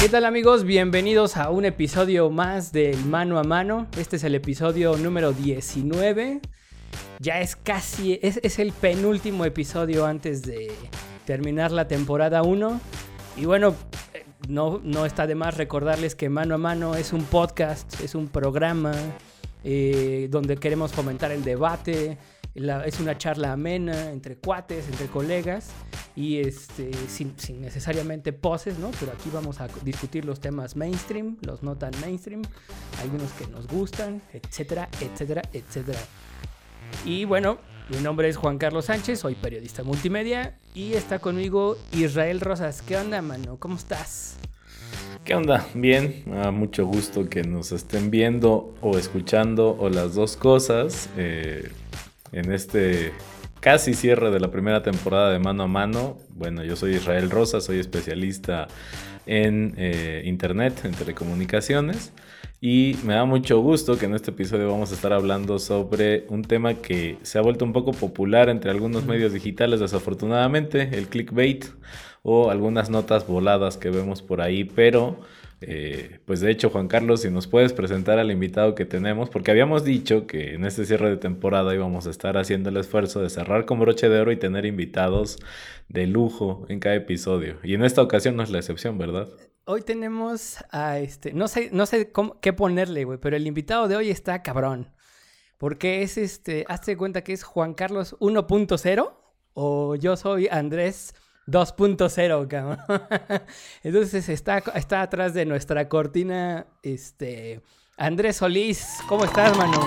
¿Qué tal amigos? Bienvenidos a un episodio más del Mano a Mano. Este es el episodio número 19. Ya es casi, es, el penúltimo episodio antes de terminar la temporada 1. Y bueno, eh, no, no está de más recordarles que Mano a Mano es un podcast, es un programa eh, donde queremos fomentar el debate. Es una charla amena entre cuates, entre colegas y este, sin, necesariamente poses, ¿no? Pero aquí vamos a discutir los temas mainstream, los no tan mainstream, algunos que nos gustan, etcétera, etcétera, etcétera. Y bueno, mi nombre es Juan Carlos Sánchez, soy periodista multimedia y está conmigo Israel Rosas. ¿Qué onda, mano? ¿Cómo estás? ¿Qué onda? Bien, a mucho gusto que nos estén viendo o escuchando o las dos cosas eh, en este casi cierre de la primera temporada de Mano a Mano. Bueno, yo soy Israel Rosa, soy especialista en eh, Internet, en telecomunicaciones. Y me da mucho gusto que en este episodio vamos a estar hablando sobre un tema que se ha vuelto un poco popular entre algunos medios digitales, desafortunadamente, el clickbait o algunas notas voladas que vemos por ahí, pero eh, pues de hecho Juan Carlos, si nos puedes presentar al invitado que tenemos, porque habíamos dicho que en este cierre de temporada íbamos a estar haciendo el esfuerzo de cerrar con broche de oro y tener invitados de lujo en cada episodio. Y en esta ocasión no es la excepción, ¿verdad? Hoy tenemos a este, no sé, no sé qué ponerle, güey, pero el invitado de hoy está cabrón. Porque es este, hazte cuenta que es Juan Carlos 1.0 o yo soy Andrés 2.0, cabrón. Entonces está, está atrás de nuestra cortina, este, Andrés Solís. ¿Cómo estás, mano?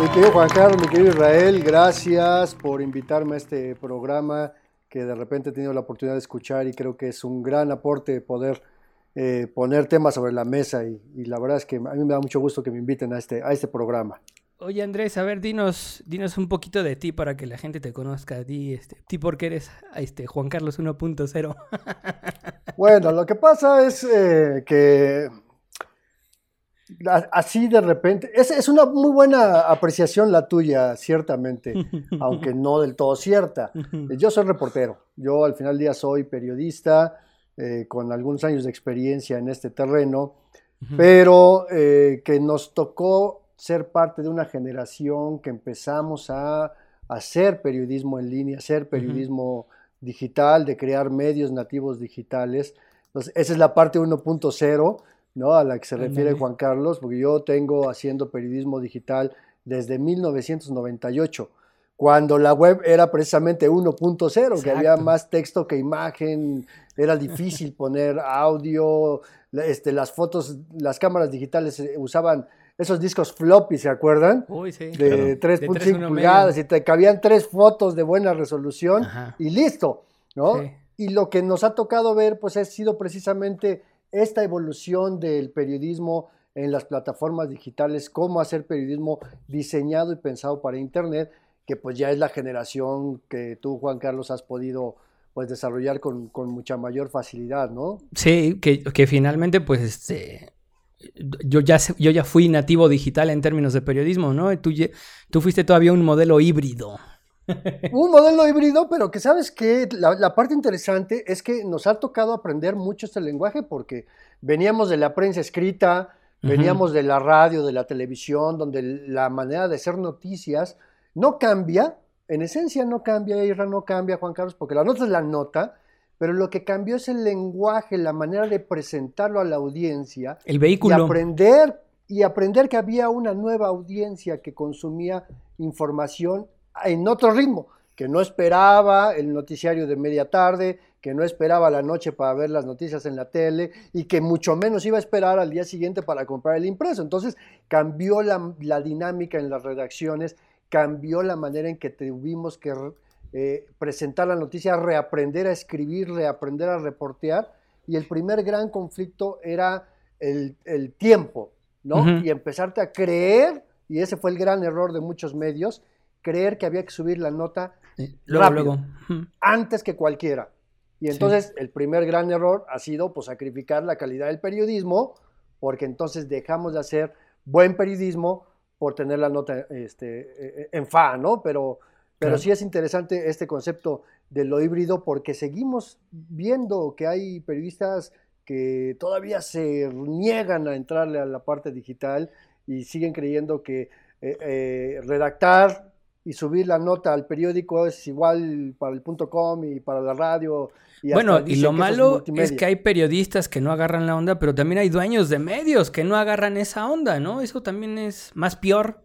Mi querido Juan Carlos, mi querido Israel, gracias por invitarme a este programa que de repente he tenido la oportunidad de escuchar y creo que es un gran aporte poder eh, poner temas sobre la mesa y, y la verdad es que a mí me da mucho gusto que me inviten a este, a este programa. Oye, Andrés, a ver, dinos, dinos un poquito de ti para que la gente te conozca. Di, este, ti porque eres este, Juan Carlos 1.0. Bueno, lo que pasa es eh, que así de repente, es, es una muy buena apreciación la tuya, ciertamente, aunque no del todo cierta. Yo soy reportero, yo al final del día soy periodista eh, con algunos años de experiencia en este terreno, pero eh, que nos tocó ser parte de una generación que empezamos a hacer periodismo en línea, hacer periodismo digital, de crear medios nativos digitales. Entonces, esa es la parte 1.0, ¿no? A la que se refiere. Juan Carlos, porque yo tengo haciendo periodismo digital desde 1998 cuando la web era precisamente 1.0, que había más texto que imagen, era difícil poner audio, este, las fotos, las cámaras digitales usaban esos discos floppy, ¿se acuerdan? Uy, sí. De Claro. 3.5 De 3.1 pulgadas medio. y te cabían tres fotos de buena resolución Ajá. y listo, ¿no? Sí. Y lo que nos ha tocado ver, pues ha sido precisamente esta evolución del periodismo en las plataformas digitales, cómo hacer periodismo diseñado y pensado para Internet, que pues ya es la generación que tú, Juan Carlos, has podido pues desarrollar con, con mucha mayor facilidad, ¿no? Sí, que, que finalmente, pues, este. Yo ya, yo ya fui nativo digital en términos de periodismo, ¿no? Tú, tú fuiste todavía un modelo híbrido. Un modelo híbrido, pero que sabes que la, la parte interesante es que nos ha tocado aprender mucho este lenguaje porque veníamos de la prensa escrita, veníamos de la radio, de la televisión, donde la manera de hacer noticias no cambia, en esencia no cambia, Irra no cambia, Juan Carlos, porque la nota es la nota, pero lo que cambió es el lenguaje, la manera de presentarlo a la audiencia El y vehículo. aprender y aprender que había una nueva audiencia que consumía información en otro ritmo, que no esperaba el noticiario de media tarde, que no esperaba la noche para ver las noticias en la tele y que mucho menos iba a esperar al día siguiente para comprar el impreso. Entonces cambió la, la dinámica en las redacciones, cambió la manera en que tuvimos que eh, presentar la noticia, reaprender a escribir, reaprender a reportear. Y el primer gran conflicto era el, el tiempo, ¿no? Ujú. Y empezarte a creer, y ese fue el gran error de muchos medios, creer que había que subir la nota Eh, Luego, rápido. luego. Ujú. antes que cualquiera. Y entonces el primer gran error ha sido pues, sacrificar la calidad del periodismo, porque entonces dejamos de hacer buen periodismo por tener la nota este, eh, en fa, ¿no? Pero, pero Claro. sí es interesante este concepto de lo híbrido porque seguimos viendo que hay periodistas que todavía se niegan a entrarle a la parte digital y siguen creyendo que eh, eh, redactar y subir la nota al periódico es igual para el punto com y para la radio. Y bueno, y lo malo es, que hay periodistas que no agarran la onda, pero también hay dueños de medios que no agarran esa onda, ¿no? Eso también es más peor.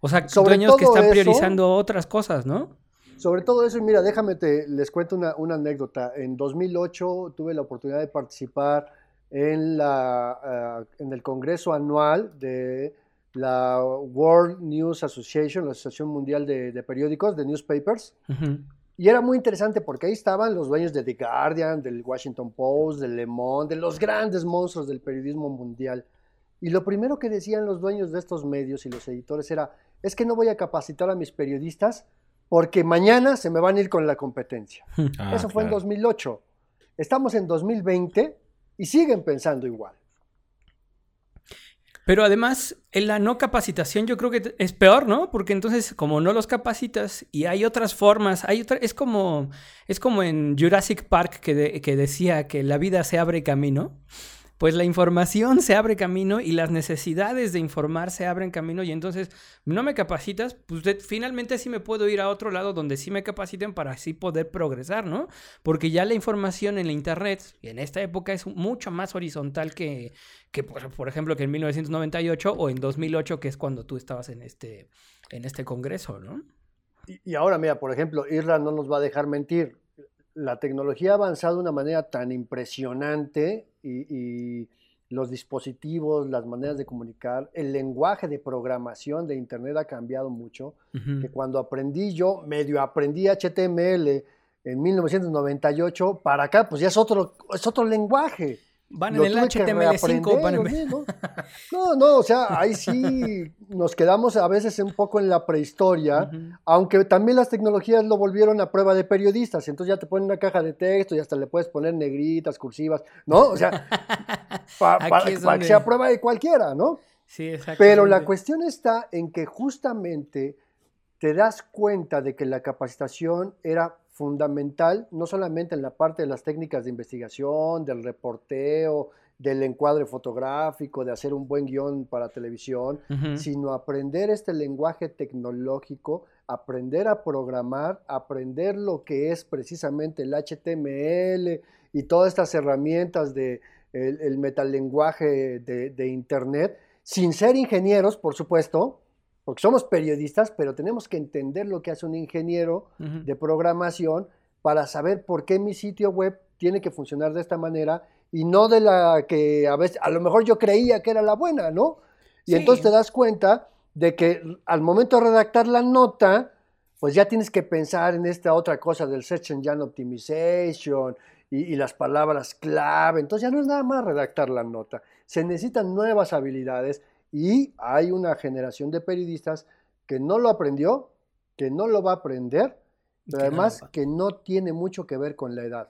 O sea, dueños que están priorizando otras cosas, ¿no? Sobre todo eso, y mira, déjame te les cuento una, una, anécdota. En 2008 tuve la oportunidad de participar en, la, uh, en el congreso anual de la World News Association, la Asociación Mundial de, de Periódicos, de Newspapers. Y era muy interesante porque ahí estaban los dueños de The Guardian, del Washington Post, del Le Monde, de los grandes monstruos del periodismo mundial. Y lo primero que decían los dueños de estos medios y los editores era, es que no voy a capacitar a mis periodistas porque mañana se me van a ir con la competencia. Ah, Eso fue en 2008. Estamos en 2020 y siguen pensando igual. Pero además, en la no capacitación yo creo que es peor, ¿no? Porque entonces, como no los capacitas y hay otras formas, hay otra, es como, es como en Jurassic Park que, que decía que la vida se abre camino pues la información se abre camino y las necesidades de informar se abren camino y entonces no me capacitas, pues finalmente sí me puedo ir a otro lado donde sí me capaciten para así poder progresar, ¿no? Porque ya la información en la internet en esta época es mucho más horizontal que, que por, ejemplo, que en 1998 o en 2008, que es cuando tú estabas en este, en este congreso, ¿no? Y, y ahora, mira, por ejemplo, Irra no nos va a dejar mentir la tecnología ha avanzado de una manera tan impresionante y, los dispositivos, las maneras de comunicar, el lenguaje de programación de Internet ha cambiado mucho, que cuando aprendí yo, medio aprendí HTML en 1998, para acá, pues ya es otro, es otro lenguaje. Van en el HTML5, van en... ¿no? no, no, o sea, ahí sí nos quedamos a veces un poco en la prehistoria, aunque también las tecnologías lo volvieron a prueba de periodistas, entonces ya te ponen una caja de texto y hasta le puedes poner negritas, cursivas, ¿no? O sea, para que sea prueba de cualquiera, ¿no? Sí, exacto. Pero la cuestión está en que justamente te das cuenta de que la capacitación era fundamental, no solamente en la parte de las técnicas de investigación, del reporteo, del encuadre fotográfico, de hacer un buen guion para televisión, sino aprender este lenguaje tecnológico, aprender a programar, aprender lo que es precisamente el HTML y todas estas herramientas de el, metalenguaje de, de Internet, sin ser ingenieros, por supuesto, porque somos periodistas, pero tenemos que entender lo que hace un ingeniero de programación para saber por qué mi sitio web tiene que funcionar de esta manera y no de la que a veces, a lo mejor yo creía que era la buena, ¿no? Y entonces te das cuenta de que al momento de redactar la nota, pues ya tienes que pensar en esta otra cosa del Search Engine Optimization y, y, las palabras clave. Entonces ya no es nada más redactar la nota. Se necesitan nuevas habilidades y hay una generación de periodistas que no lo aprendió, que no lo va a aprender, pero además que no tiene mucho que ver con la edad.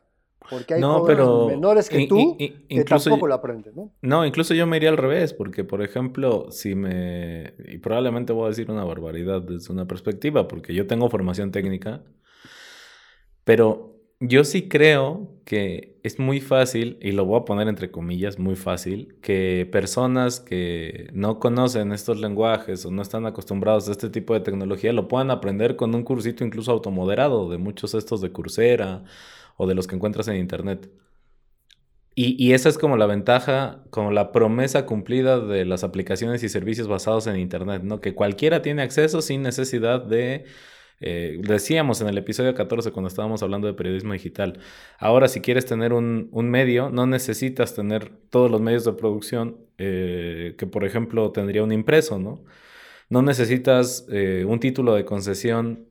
Porque hay no, menores que tú que tampoco lo aprenden, ¿no? No, incluso yo me iría al revés, porque por ejemplo, si me... Y probablemente voy a decir una barbaridad desde una perspectiva, porque yo tengo formación técnica, pero yo sí creo que es muy fácil, y lo voy a poner entre comillas, muy fácil, que personas que no conocen estos lenguajes o no están acostumbrados a este tipo de tecnología lo puedan aprender con un cursito incluso automoderado de muchos estos de Coursera o de los que encuentras en Internet. Y, y, esa es como la ventaja, como la promesa cumplida de las aplicaciones y servicios basados en Internet, ¿no? Que cualquiera tiene acceso sin necesidad de eh, decíamos en el episodio 14 cuando estábamos hablando de periodismo digital, ahora si quieres tener un, medio, no necesitas tener todos los medios de producción eh, que por ejemplo tendría un impreso, ¿no? No necesitas eh, un título de concesión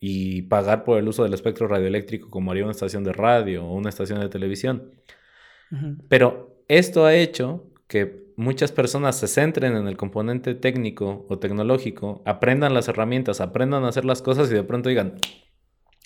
y pagar por el uso del espectro radioeléctrico como haría una estación de radio o una estación de televisión. Pero esto ha hecho que muchas personas se centren en el componente técnico o tecnológico, aprendan las herramientas, aprendan a hacer las cosas y de pronto digan,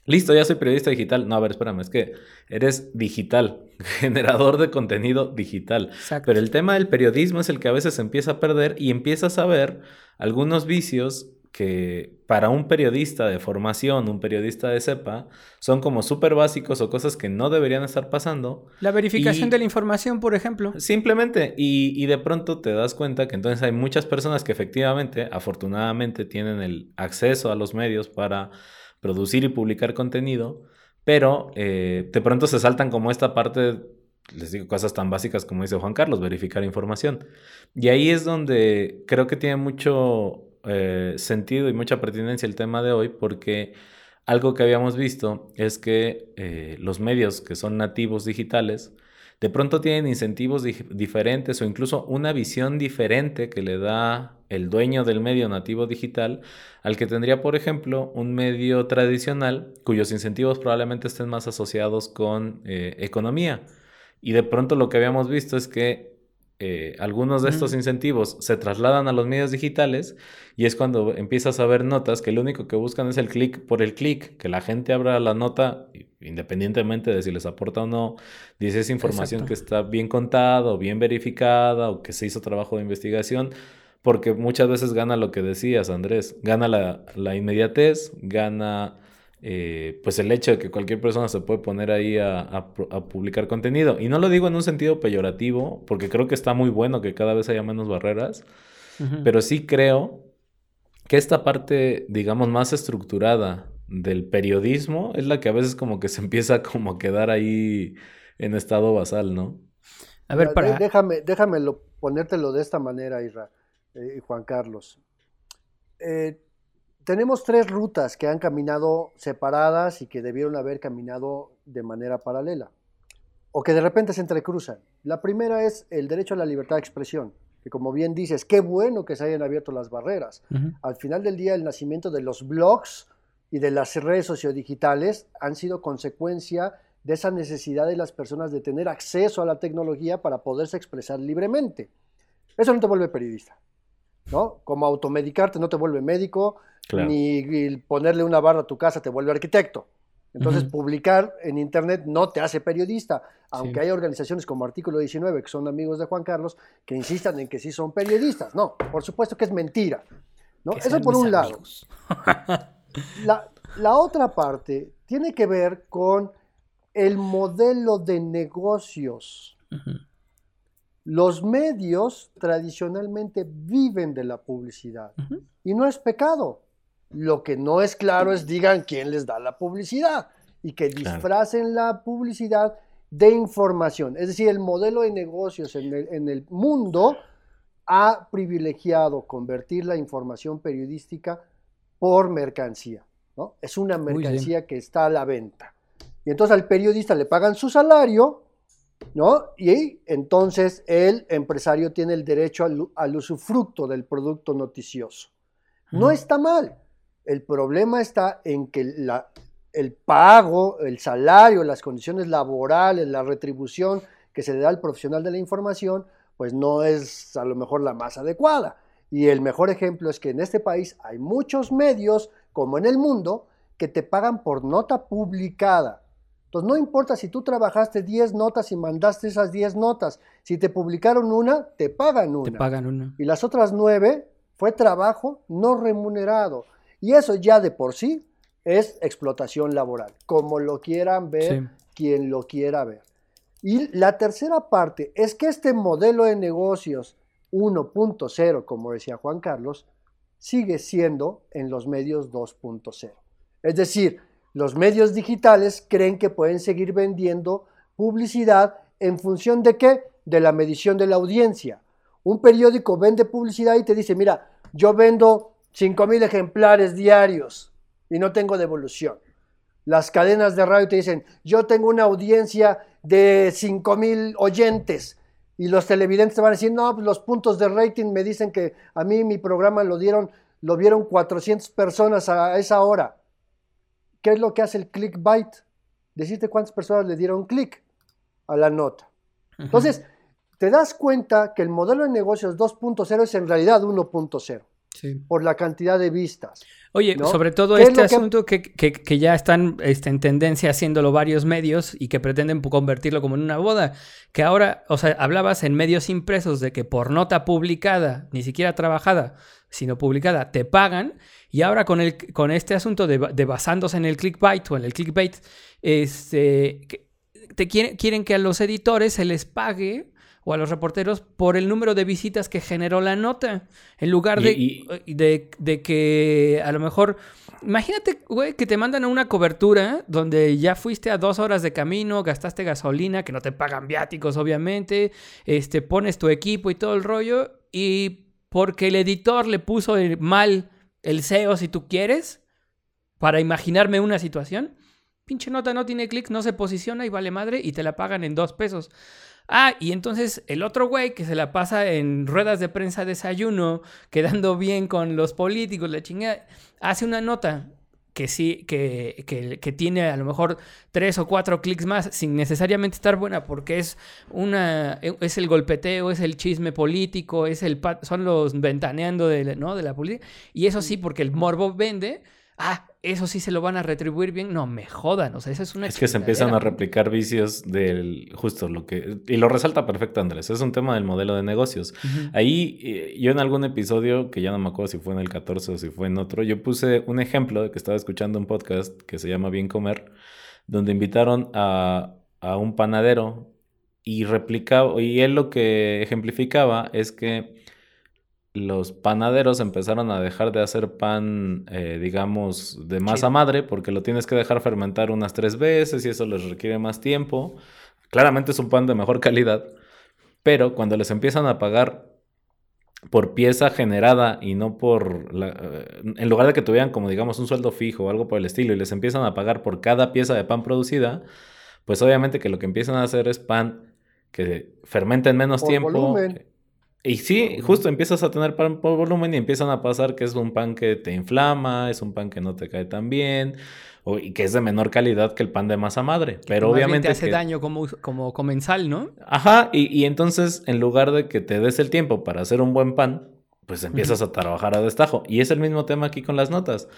listo, ya soy periodista digital. No, a ver, espérame, es que eres digital, generador de contenido digital. Pero el tema del periodismo es el que a veces empieza a perder y empiezas a ver algunos vicios que para un periodista de formación, un periodista de cepa, son como súper básicos o cosas que no deberían estar pasando. La verificación de la información, por ejemplo. Simplemente, y, y, de pronto te das cuenta que entonces hay muchas personas que efectivamente, afortunadamente, tienen el acceso a los medios para producir y publicar contenido, pero eh, de pronto se saltan como esta parte les digo cosas tan básicas como dice Juan Carlos, verificar información. Y ahí es donde creo que tiene mucho eh, sentido y mucha pertinencia el tema de hoy porque algo que habíamos visto es que eh, los medios que son nativos digitales de pronto tienen incentivos diferentes o incluso una visión diferente que le da el dueño del medio nativo digital al que tendría, por ejemplo, un medio tradicional cuyos incentivos probablemente estén más asociados con eh, economía. Y de pronto lo que habíamos visto es que eh, algunos de estos incentivos se trasladan a los medios digitales y es cuando empiezas a ver notas que lo único que buscan es el clic por el clic, que la gente abra la nota independientemente de si les aporta o no, dice esa información que está bien contada o bien verificada o que se hizo trabajo de investigación, porque muchas veces gana lo que decías, Andrés, gana la, la inmediatez, gana eh, pues el hecho de que cualquier persona se puede poner ahí a, publicar contenido. Y no lo digo en un sentido peyorativo, porque creo que está muy bueno que cada vez haya menos barreras, pero sí creo que esta parte, digamos, más estructurada del periodismo es la que a veces como que se empieza como a quedar ahí en estado basal, ¿no? A ver, para... Déjame, déjame ponértelo de esta manera, Isra, eh, Juan Carlos. Eh, tenemos tres rutas que han caminado separadas y que debieron haber caminado de manera paralela, o que de repente se entrecruzan. La primera es el derecho a la libertad de expresión, que como bien dices, qué bueno que se hayan abierto las barreras. Al final del día, el nacimiento de los blogs y de las redes sociodigitales han sido consecuencia de esa necesidad de las personas de tener acceso a la tecnología para poderse expresar libremente. Eso no te vuelve periodista, ¿no? Como automedicarte no te vuelve médico, ni ponerle una barra a tu casa te vuelve arquitecto. Entonces, publicar en Internet no te hace periodista, aunque hay organizaciones como Artículo 19, que son amigos de Juan Carlos, que insistan en que sí son periodistas. No, por supuesto que es mentira. ¿no? Eso por un lado. La, la, otra parte tiene que ver con el modelo de negocios. Los medios tradicionalmente viven de la publicidad y no es pecado. Lo que no es claro es digan quién les da la publicidad y que disfracen la publicidad de información. Es decir, el modelo de negocios en el, mundo ha privilegiado convertir la información periodística por mercancía. ¿no? Es una mercancía que está a la venta. Y entonces al periodista le pagan su salario, ¿no? Y entonces el empresario tiene el derecho al, al usufructo del producto noticioso. No está mal. El problema está en que el pago, el salario, las condiciones laborales, la retribución que se le da al profesional de la información, pues no es a lo mejor la más adecuada. Y el mejor ejemplo es que en este país hay muchos medios, como en el mundo, que te pagan por nota publicada. Entonces no importa si tú trabajaste 10 notas y mandaste esas 10 notas, si te publicaron una, te pagan una. Te pagan una. Y las otras 9 fue trabajo no remunerado. Y eso ya de por sí es explotación laboral, como lo quieran ver quien lo quiera ver. Y la tercera parte es que este modelo de negocios 1.0, como decía Juan Carlos, sigue siendo en los medios 2.0. Es decir, los medios digitales creen que pueden seguir vendiendo publicidad en función de qué? De la medición de la audiencia. Un periódico vende publicidad y te dice, mira, yo vendo 5.000 ejemplares diarios y no tengo devolución. Las cadenas de radio te dicen, yo tengo una audiencia de 5.000 oyentes y los televidentes te van a decir, no, pues los puntos de rating me dicen que a mí mi programa lo dieron, lo vieron 400 personas a esa hora. ¿Qué es lo que hace el clickbait? Decirte cuántas personas le dieron clic a la nota. Entonces, te das cuenta que el modelo de negocios 2.0 es en realidad 1.0. por la cantidad de vistas. Oye, sobre todo este asunto que, que, ya están este, en tendencia haciéndolo varios medios y que pretenden convertirlo como en una boda, que ahora, o sea, hablabas en medios impresos de que por nota publicada, ni siquiera trabajada, sino publicada, te pagan, y ahora con, el, con este asunto de, basándose en el clickbait o en el clickbait, este, te quieren, quieren que a los editores se les pague o a los reporteros por el número de visitas que generó la nota. En lugar de, de, que a lo mejor. Imagínate, güey, que te mandan a una cobertura donde ya fuiste a dos horas de camino, gastaste gasolina, que no te pagan viáticos, obviamente. Este, pones tu equipo y todo el rollo. Y porque el editor le puso mal el SEO, si tú quieres, para imaginarme una situación. Pinche nota no tiene clic, no se posiciona y vale madre y te la pagan en dos pesos. Ah, y entonces el otro güey que se la pasa en ruedas de prensa desayuno, quedando bien con los políticos, la chingada, hace una nota que sí, que, que, tiene a lo mejor tres o cuatro clics más sin necesariamente estar buena porque es una es el golpeteo, es el chisme político, es el son los ventaneando de, ¿no? de la política y eso sí porque el morbo vende, ah, eso sí se lo van a retribuir bien. No, me jodan. O sea, esa es una. Es que se empiezan a replicar vicios del. Justo lo que. Y lo resalta perfecto Andrés. Es un tema del modelo de negocios. Ahí, eh, yo en algún episodio, que ya no me acuerdo si fue en el 14 o si fue en otro, yo puse un ejemplo de que estaba escuchando un podcast que se llama Bien Comer, donde invitaron a, a un panadero y replicaba. Y él lo que ejemplificaba es que los panaderos empezaron a dejar de hacer pan, eh, digamos, de masa madre, porque lo tienes que dejar fermentar unas tres veces y eso les requiere más tiempo. Claramente es un pan de mejor calidad, pero cuando les empiezan a pagar por pieza generada y no por, eh, en lugar de que tuvieran como digamos un sueldo fijo o algo por el estilo y les empiezan a pagar por cada pieza de pan producida, pues obviamente que lo que empiezan a hacer es pan que fermenta en menos tiempo. Y sí, justo empiezas a tener pan por volumen y empiezan a pasar que es un pan que te inflama, es un pan que no te cae tan bien, o, y que es de menor calidad que el pan de masa madre. Pero obviamente. Te hace daño como, como comensal, ¿no? Ajá, y, y, entonces en lugar de que te des el tiempo para hacer un buen pan, pues empiezas a trabajar a destajo. Y es el mismo tema aquí con las notas.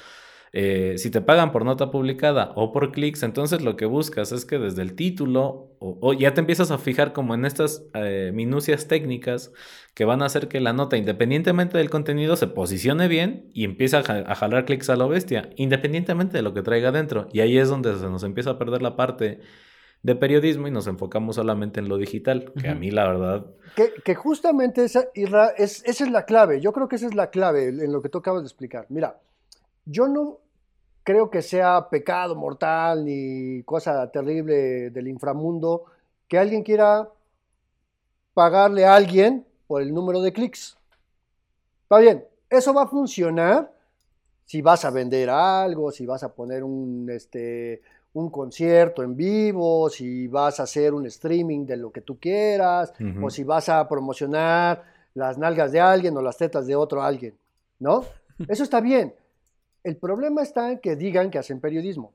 Eh, si te pagan por nota publicada o por clics, entonces lo que buscas es que desde el título o, ya te empiezas a fijar como en estas eh, minucias técnicas que van a hacer que la nota, independientemente del contenido, se posicione bien y empiece a, jalar clics a la bestia, independientemente de lo que traiga dentro. Y ahí es donde se nos empieza a perder la parte de periodismo y nos enfocamos solamente en lo digital, que a mí la verdad... Que, justamente esa, es, esa es la clave, yo creo que esa es la clave en lo que tú acabas de explicar. Mira, yo no creo que sea pecado mortal ni cosa terrible del inframundo que alguien quiera pagarle a alguien por el número de clics. Va bien, eso va a funcionar si vas a vender algo, si vas a poner un, este, un concierto en vivo, si vas a hacer un streaming de lo que tú quieras, o si vas a promocionar las nalgas de alguien o las tetas de otro alguien, ¿no? Eso está bien. El problema está en que digan que hacen periodismo.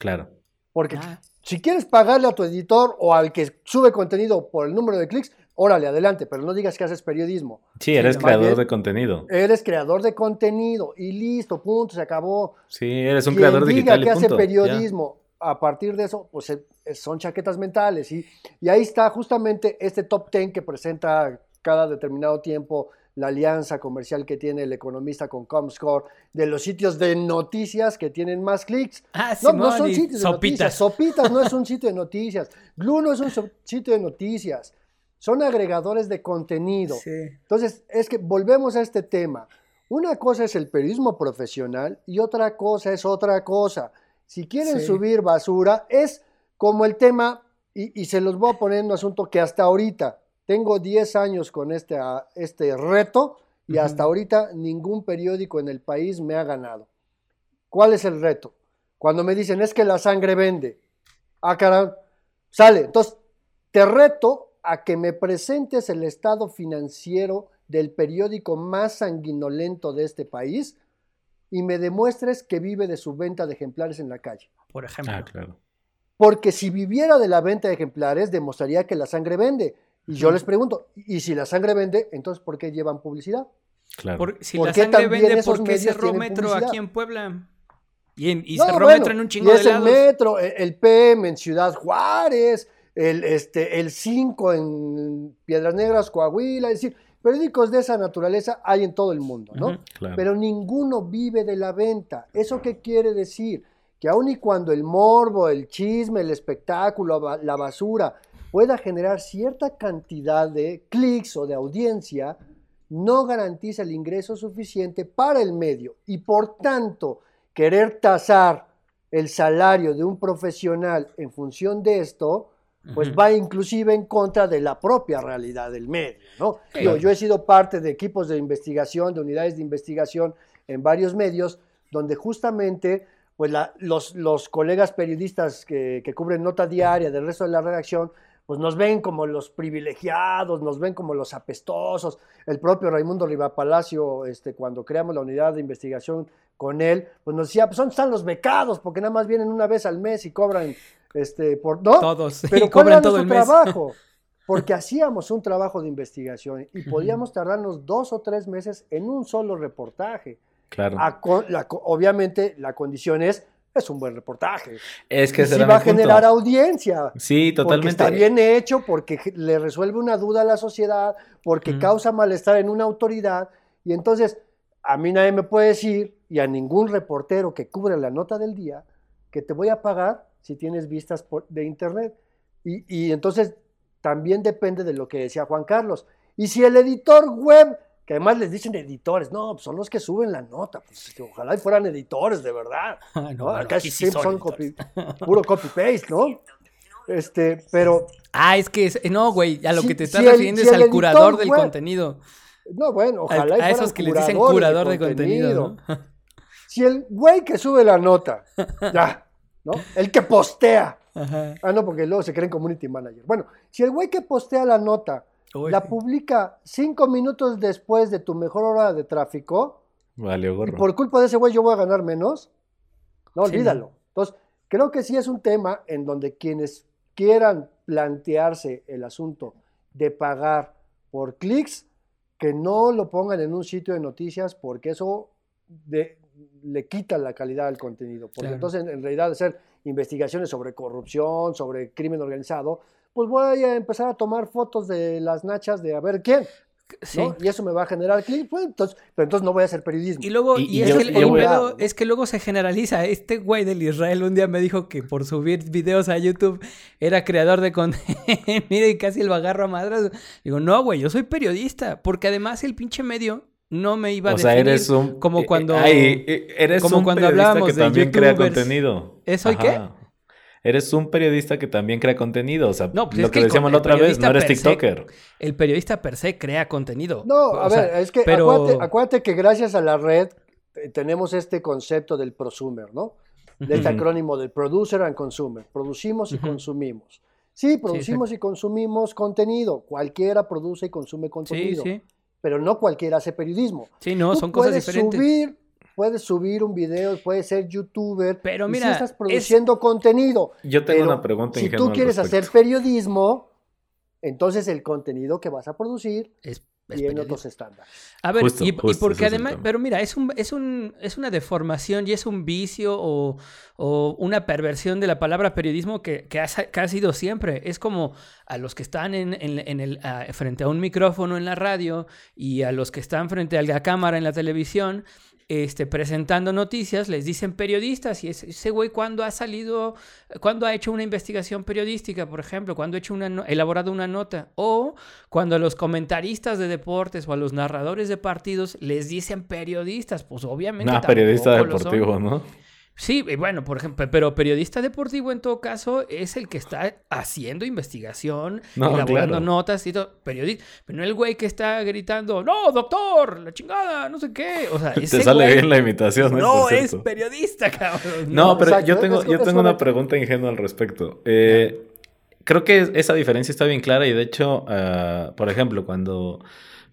Claro. Porque ah. si quieres pagarle a tu editor o al que sube contenido por el número de clics, órale, adelante, pero no digas que haces periodismo. Sí, eres creador de contenido. Eres creador de contenido y listo, punto, se acabó. Sí, eres un creador digital. Diga que hace periodismo. A partir de eso, pues eh, son chaquetas mentales. Y ahí está justamente este top 10 que presenta cada determinado tiempo la alianza comercial que tiene el economista con Comscore, de los sitios de noticias que tienen más clics. Ah, no, no son sitios de noticias. Sopitas no es un sitio de noticias. Glue no es un sitio de noticias. Son agregadores de contenido. Entonces, es que volvemos a este tema. Una cosa es el periodismo profesional y otra cosa es otra cosa. Si quieren subir basura, es como el tema, y, y se los voy a poner en un asunto que hasta ahorita, tengo 10 años con este, ah, este reto y hasta ahorita ningún periódico en el país me ha ganado. ¿Cuál es el reto? Cuando me dicen es que la sangre vende. Ah, caramba, sale. Entonces, te reto a que me presentes el estado financiero del periódico más sanguinolento de este país y me demuestres que vive de su venta de ejemplares en la calle. Por ejemplo. Ah, claro. Porque si viviera de la venta de ejemplares, demostraría que la sangre vende. Y yo les pregunto, ¿y si la sangre vende, entonces por qué llevan publicidad? Claro. si la sangre vende, ¿por qué cerró Metro aquí en Puebla? Y, en, y cerró Metro en un chingo y es el Metro, el PM en Ciudad Juárez, el, este, el 5 en Piedras Negras, Coahuila, es decir, periódicos de esa naturaleza hay en todo el mundo, ¿no? Pero ninguno vive de la venta. ¿Eso qué quiere decir? Que aun y cuando el morbo, el chisme, el espectáculo, la basura pueda generar cierta cantidad de clics o de audiencia, no garantiza el ingreso suficiente para el medio. Y por tanto querer tasar el salario de un profesional en función de esto, pues va inclusive en contra de la propia realidad del medio, ¿no? Yo, he sido parte de equipos de investigación, de unidades de investigación en varios medios, donde justamente pues los, los, colegas periodistas que, que, cubren nota diaria del resto de la redacción, pues nos ven como los privilegiados, nos ven como los apestosos. El propio Raimundo Rivapalacio, este, cuando creamos la unidad de investigación con él, pues nos decía, pues ¿dónde están los becados? Porque nada más vienen una vez al mes y cobran, este, por, ¿no? Todos, Pero cobran todo el trabajo? Porque hacíamos un trabajo de investigación y podíamos tardarnos dos o tres meses en un solo reportaje. Claro. obviamente la condición es es un buen reportaje. Es que se va a generar audiencia. Sí, totalmente. Porque está bien hecho, porque le resuelve una duda a la sociedad, porque causa malestar en una autoridad. Y entonces, a mí nadie me puede decir, y a ningún reportero que cubre la nota del día, que te voy a pagar si tienes vistas de internet. Y, y entonces, también depende de lo que decía Juan Carlos. Y si el editor web que además les dicen editores, no, pues son los que suben la nota, pues ojalá fueran editores de verdad, ah, ¿no? Acá siempre son puro copy-paste, ¿no? Este, pero... Ah, es que, no, güey, a lo que te estás refiriendo es al curador del contenido. No, bueno, ojalá A, esos que les dicen curador de contenido. Si el güey que sube la nota, ya, ¿no? El que postea. Ah, no, porque luego se creen community manager. Bueno, si el güey que postea la nota la publica cinco minutos después de tu mejor hora de tráfico. Vale, gorro. Y por culpa de ese güey yo voy a ganar menos. No, olvídalo. Entonces, creo que sí es un tema en donde quienes quieran plantearse el asunto de pagar por clics, que no lo pongan en un sitio de noticias porque eso le quita la calidad del contenido. Porque entonces en realidad hacer investigaciones sobre corrupción, sobre crimen organizado, pues voy a empezar a tomar fotos de las nachas de a ver quién. Y eso me va a generar clic, pues, entonces, pero entonces no voy a hacer periodismo. Y luego, y, es, que, es, que, luego se generaliza. Este güey del Israel un día me dijo que por subir videos a YouTube era creador de contenido. Mira, y casi lo agarro a madras. Digo, no, güey, yo soy periodista. Porque además el pinche medio no me iba a o sea, eres un, como eh, cuando, eh, eres como un cuando hablábamos que también crea contenido. ¿Eso y qué? Eres un periodista que también crea contenido. O sea, pues lo que, decíamos la otra vez, no eres TikToker. el periodista per se crea contenido. No, a ver, es que acuérdate, que gracias a la red eh, tenemos este concepto del prosumer, ¿no? De este acrónimo del producer and consumer. Producimos y consumimos. Sí, producimos y consumimos contenido. Cualquiera produce y consume contenido. Sí, pero no cualquiera hace periodismo. Sí, no, son cosas diferentes. Subir puedes subir un video, puedes ser youtuber, pero mira, si estás produciendo contenido. Yo tengo una pregunta. Si tú quieres hacer periodismo, entonces el contenido que vas a producir es, tiene otros estándares. A ver, y, porque además, pero mira, es un, es un, es una deformación y es un vicio o, una perversión de la palabra periodismo que, que, ha, sido siempre. Es como a los que están en, en, el, frente a un micrófono en la radio y a los que están frente a la cámara en la televisión este, presentando noticias, les dicen periodistas y ese güey cuando ha salido, cuando ha hecho una investigación periodística, por ejemplo, cuando ha hecho una, elaborado una nota, o cuando a los comentaristas de deportes o a los narradores de partidos les dicen periodistas, pues obviamente... No, periodista deportivo, ¿no? Sí, bueno, por ejemplo, pero periodista deportivo en todo caso es el que está haciendo investigación, elaborando notas y todo. Periodista, pero no el güey que está gritando, no, doctor, la chingada, no sé qué. O sea, ese Te sale bien la imitación. ¿eh? No, es periodista, cabrón. No, pero yo tengo, yo tengo una pregunta ingenua al respecto. Eh, creo que esa diferencia está bien clara y de hecho, ah, por ejemplo, cuando...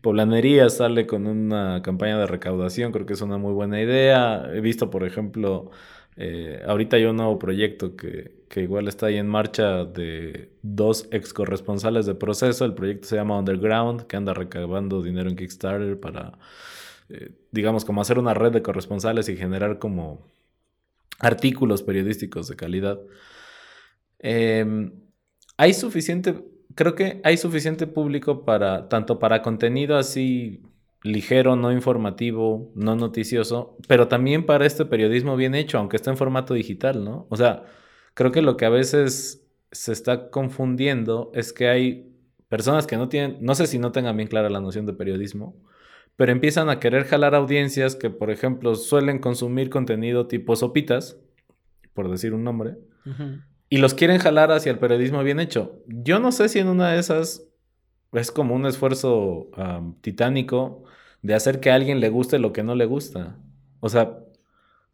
Poblanería sale con una campaña de recaudación, creo que es una muy buena idea. He visto, por ejemplo, eh, ahorita hay un nuevo proyecto que, que, igual está ahí en marcha de dos ex corresponsales de proceso. El proyecto se llama Underground, que anda recaudando dinero en Kickstarter para eh, digamos, como hacer una red de corresponsales y generar como artículos periodísticos de calidad. Em, hay suficiente, creo que hay suficiente público para, tanto para contenido así ligero, no informativo, no noticioso, pero también para este periodismo bien hecho, aunque esté en formato digital, ¿no? O sea, creo que lo que a veces se está confundiendo es que hay personas que no tienen, no sé si no tengan bien clara la noción de periodismo, pero empiezan a querer jalar audiencias que, por ejemplo, suelen consumir contenido tipo sopitas, por decir un nombre, y los quieren jalar hacia el periodismo bien hecho. Yo no sé si en una de esas es como un esfuerzo titánico de hacer que a alguien le guste lo que no le gusta. O sea,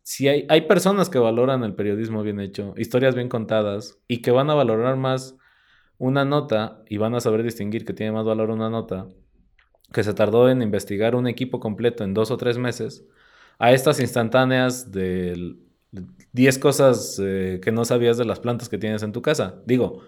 si hay, hay personas que valoran el periodismo bien hecho, historias bien contadas, y que van a valorar más una nota y van a saber distinguir que tiene más valor una nota que se tardó en investigar un equipo completo en dos o tres meses, a estas instantáneas de 10 cosas eh, que no sabías de las plantas que tienes en tu casa. Digo,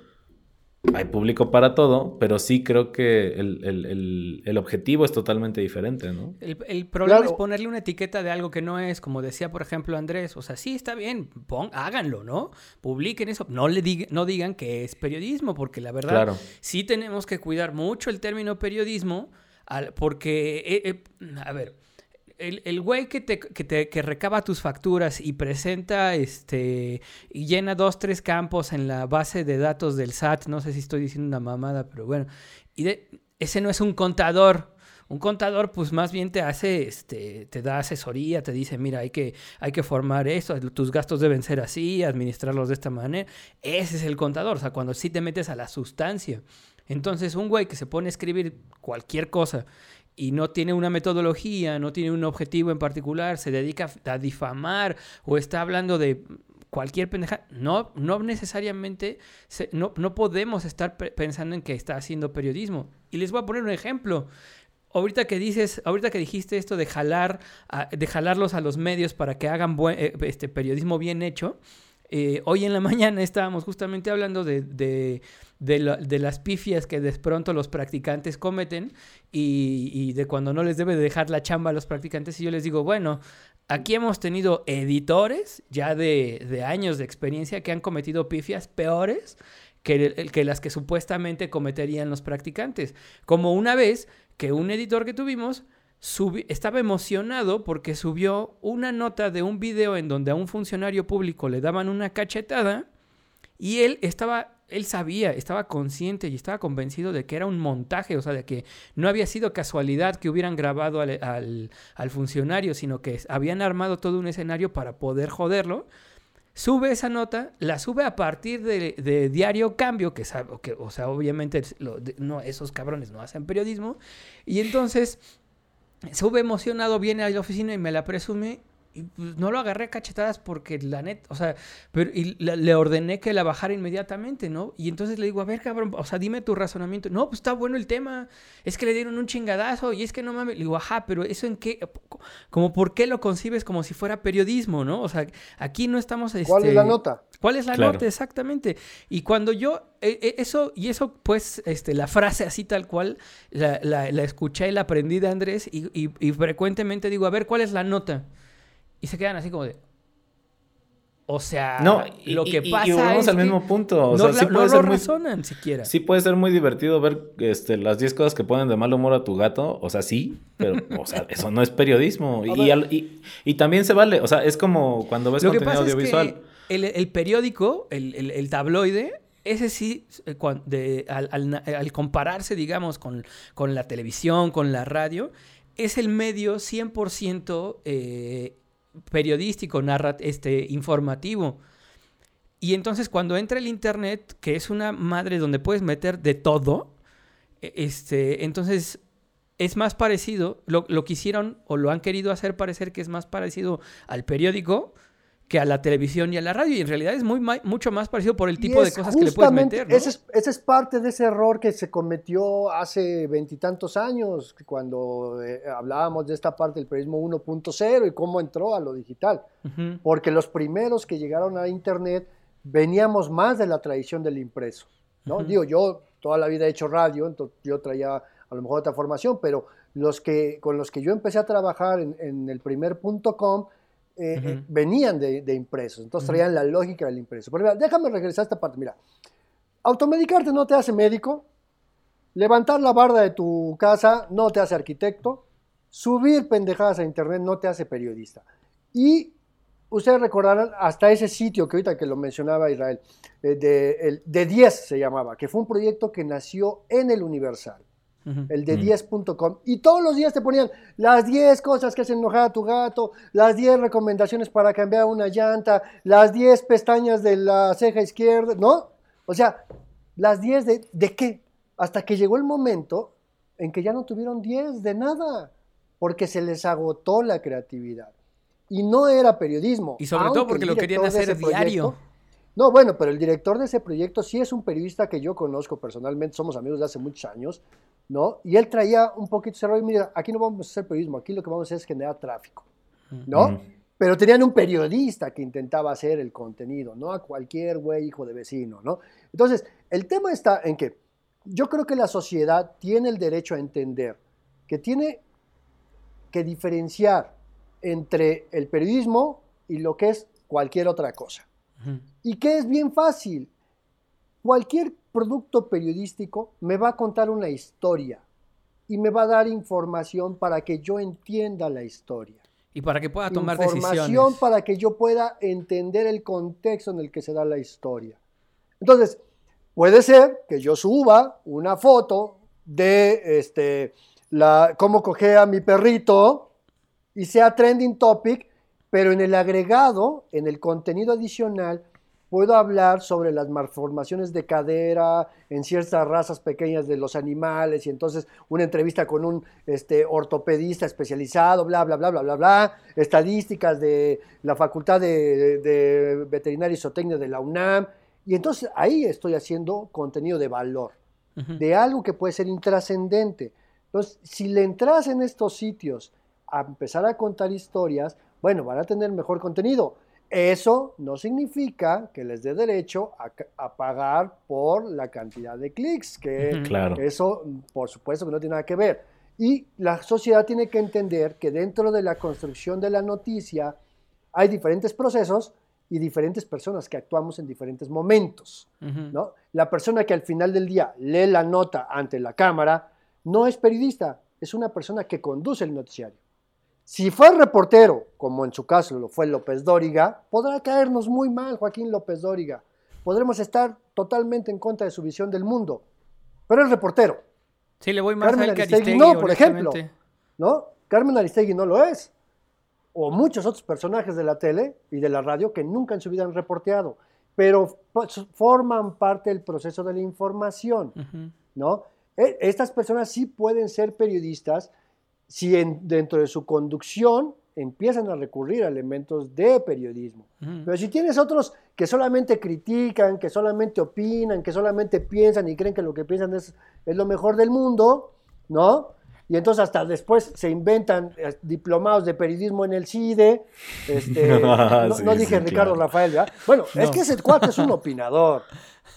hay público para todo, pero sí creo que el, objetivo es totalmente diferente, ¿no? El, problema es ponerle una etiqueta de algo que no es, como decía, por ejemplo, Andrés. O sea, sí, está bien, háganlo, ¿no? Publiquen eso. No, le no digan que es periodismo, porque la verdad, sí tenemos que cuidar mucho el término periodismo, porque, eh, eh, a ver, el, el güey que te, que te que recaba tus facturas y presenta este y llena dos, tres campos en la base de datos del SAT, no sé si estoy diciendo una mamada, pero bueno, y ese no es un contador. Un contador, pues más bien te hace, este, te da asesoría, te dice, mira, hay que, hay que formar eso, tus gastos deben ser así, administrarlos de esta manera. Ese es el contador, o sea, cuando sí te metes a la sustancia. Entonces, un güey que se pone a escribir cualquier cosa y no tiene una metodología, no tiene un objetivo en particular, se dedica a difamar o está hablando de cualquier pendeja, no, no necesariamente, no, no podemos estar pensando en que está haciendo periodismo. Y les voy a poner un ejemplo. Ahorita que dices, ahorita que dijiste esto de jalar, de jalarlos a los medios para que hagan buen, eh, este periodismo bien hecho, eh, hoy en la mañana estábamos justamente hablando de, de, de, las pifias que de pronto los practicantes cometen y, de cuando no les debe dejar la chamba a los practicantes. Y yo les digo, bueno, aquí hemos tenido editores ya de, de años de experiencia que han cometido pifias peores que, que las que supuestamente cometerían los practicantes. Como una vez que un editor que tuvimos estaba emocionado porque subió una nota de un video en donde a un funcionario público le daban una cachetada y él estaba, él sabía, estaba consciente y estaba convencido de que era un montaje, o sea, de que no había sido casualidad que hubieran grabado al, funcionario, sino que habían armado todo un escenario para poder joderlo. Sube esa nota, la sube a partir de, Diario Cambio, que, que o sea, obviamente no, esos cabrones no hacen periodismo, y entonces sube emocionado, viene a la oficina y me la presume. Y pues, no lo agarré a cachetadas porque la net, o sea, pero y le ordené que la bajara inmediatamente, ¿no? Y entonces le digo, a ver, cabrón, o sea, dime tu razonamiento. No, pues está bueno el tema, es que le dieron un chingadazo y es que no mames. Le digo, ajá, pero eso en qué, como por qué lo concibes como si fuera periodismo, ¿no? O sea, aquí no estamos... ¿Cuál es la este, nota? ¿Cuál es la nota? Exactamente. Y cuando yo, eh, eh, eso, y eso, pues, este, la frase así tal cual, la, la, escuché y la aprendí de Andrés y, y, frecuentemente digo, a ver, ¿cuál es la nota? Y se quedan así como de... O sea, no, lo que pasa y volvemos al mismo punto. O no, sea, sí puede ser razonan siquiera. Sí puede ser muy divertido ver este, las 10 cosas que ponen de mal humor a tu gato. O sea, sí, pero o sea, eso no es periodismo. Y, y, también se vale. O sea, es como cuando ves contenido audiovisual el, periódico, el, tabloide, ese sí, eh, al, compararse, digamos, con, la televisión, con la radio, es el medio 100% eh, periodístico, este, informativo. Y entonces cuando entra el Internet, que es una madre donde puedes meter de todo, e, este, entonces es más parecido, lo, lo quisieron o lo han querido hacer parecer que es más parecido al periódico, que a la televisión y a la radio. Y en realidad es muy, mucho más parecido por el tipo de cosas que le puedes meter. Ese, es, parte de ese error que se cometió hace veintitantos años, cuando eh, hablábamos de esta parte del periodismo 1.0 y cómo entró a lo digital. Porque los primeros que llegaron a Internet veníamos más de la tradición del impreso. ¿no? Digo, yo toda la vida he hecho radio, entonces yo traía a lo mejor otra formación, pero los que, con los que yo empecé a trabajar en, el primer punto com, eh, eh, venían de, impresos, entonces traían la lógica del impreso. Pero mira, déjame regresar a esta parte, mira, automedicarte no te hace médico, levantar la barda de tu casa no te hace arquitecto, subir pendejadas a internet no te hace periodista. Y ustedes recordarán hasta ese sitio que ahorita que lo mencionaba Israel, eh, de, de 10 se llamaba, que fue un proyecto que nació en el Universal el de 10.com, y todos los días te ponían las 10 cosas que hacen enojar a tu gato, las 10 recomendaciones para cambiar una llanta, las 10 pestañas de la ceja izquierda, ¿no? O sea, las 10 de, de qué? Hasta que llegó el momento en que ya no tuvieron 10 de nada, porque se les agotó la creatividad. Y no era periodismo. Y sobre todo porque lo querían hacer diario. No, bueno, pero el director de ese proyecto sí es un periodista que yo conozco personalmente, somos amigos de hace muchos años, ¿no? Y él traía un poquito ese rollo, mira, aquí no vamos a hacer periodismo, aquí lo que vamos a hacer es generar tráfico, ¿no? Pero tenían un periodista que intentaba hacer el contenido, no a cualquier güey hijo de vecino, ¿no? Entonces, el tema está en que yo creo que la sociedad tiene el derecho a entender que tiene que diferenciar entre el periodismo y lo que es cualquier otra cosa. Y que es bien fácil. Cualquier producto periodístico me va a contar una historia y me va a dar información para que yo entienda la historia. Y para que pueda tomar información para que yo pueda entender el contexto en el que se da la historia. Entonces, puede ser que yo suba una foto de este, la, cómo coge a mi perrito y sea trending topic, pero en el agregado, en el contenido adicional, puedo hablar sobre las malformaciones de cadera en ciertas razas pequeñas de los animales y entonces una entrevista con un este, ortopedista especializado, bla, bla, bla, bla, bla, bla, estadísticas de la Facultad de, Veterinaria y Zootecnia de la UNAM. Y entonces ahí estoy haciendo contenido de valor, de algo que puede ser intrascendente. Entonces, si le entras en estos sitios a empezar a contar historias, bueno, van a tener mejor contenido eso no significa que les dé derecho a, pagar por la cantidad de clics, que eso por supuesto que no tiene nada que ver. Y la sociedad tiene que entender que dentro de la construcción de la noticia hay diferentes procesos y diferentes personas que actuamos en diferentes momentos. ¿no? La persona que al final del día lee la nota ante la cámara no es periodista, es una persona que conduce el noticiario. Si fue reportero, como en su caso lo fue López Dóriga, podrá caernos muy mal Joaquín López Dóriga. Podremos estar totalmente en contra de su visión del mundo. Pero es reportero. Sí, le voy más Carmen Aristegui, no, por ejemplo. ¿No? Carmen Aristegui no lo es. O muchos otros personajes de la tele y de la radio que nunca en su vida han reporteado. Pero forman parte del proceso de la información. ¿No? E, estas personas sí pueden ser periodistas si dentro de su conducción empiezan a recurrir a elementos de periodismo. Pero si tienes otros que solamente critican, que solamente opinan, que solamente piensan y creen que lo que piensan es, es lo mejor del mundo, ¿no? Y entonces hasta después se inventan eh, diplomados de periodismo en el CIDE. Este, no, dije Ricardo Rafael, ¿verdad? Bueno, es que ese cuate es un opinador.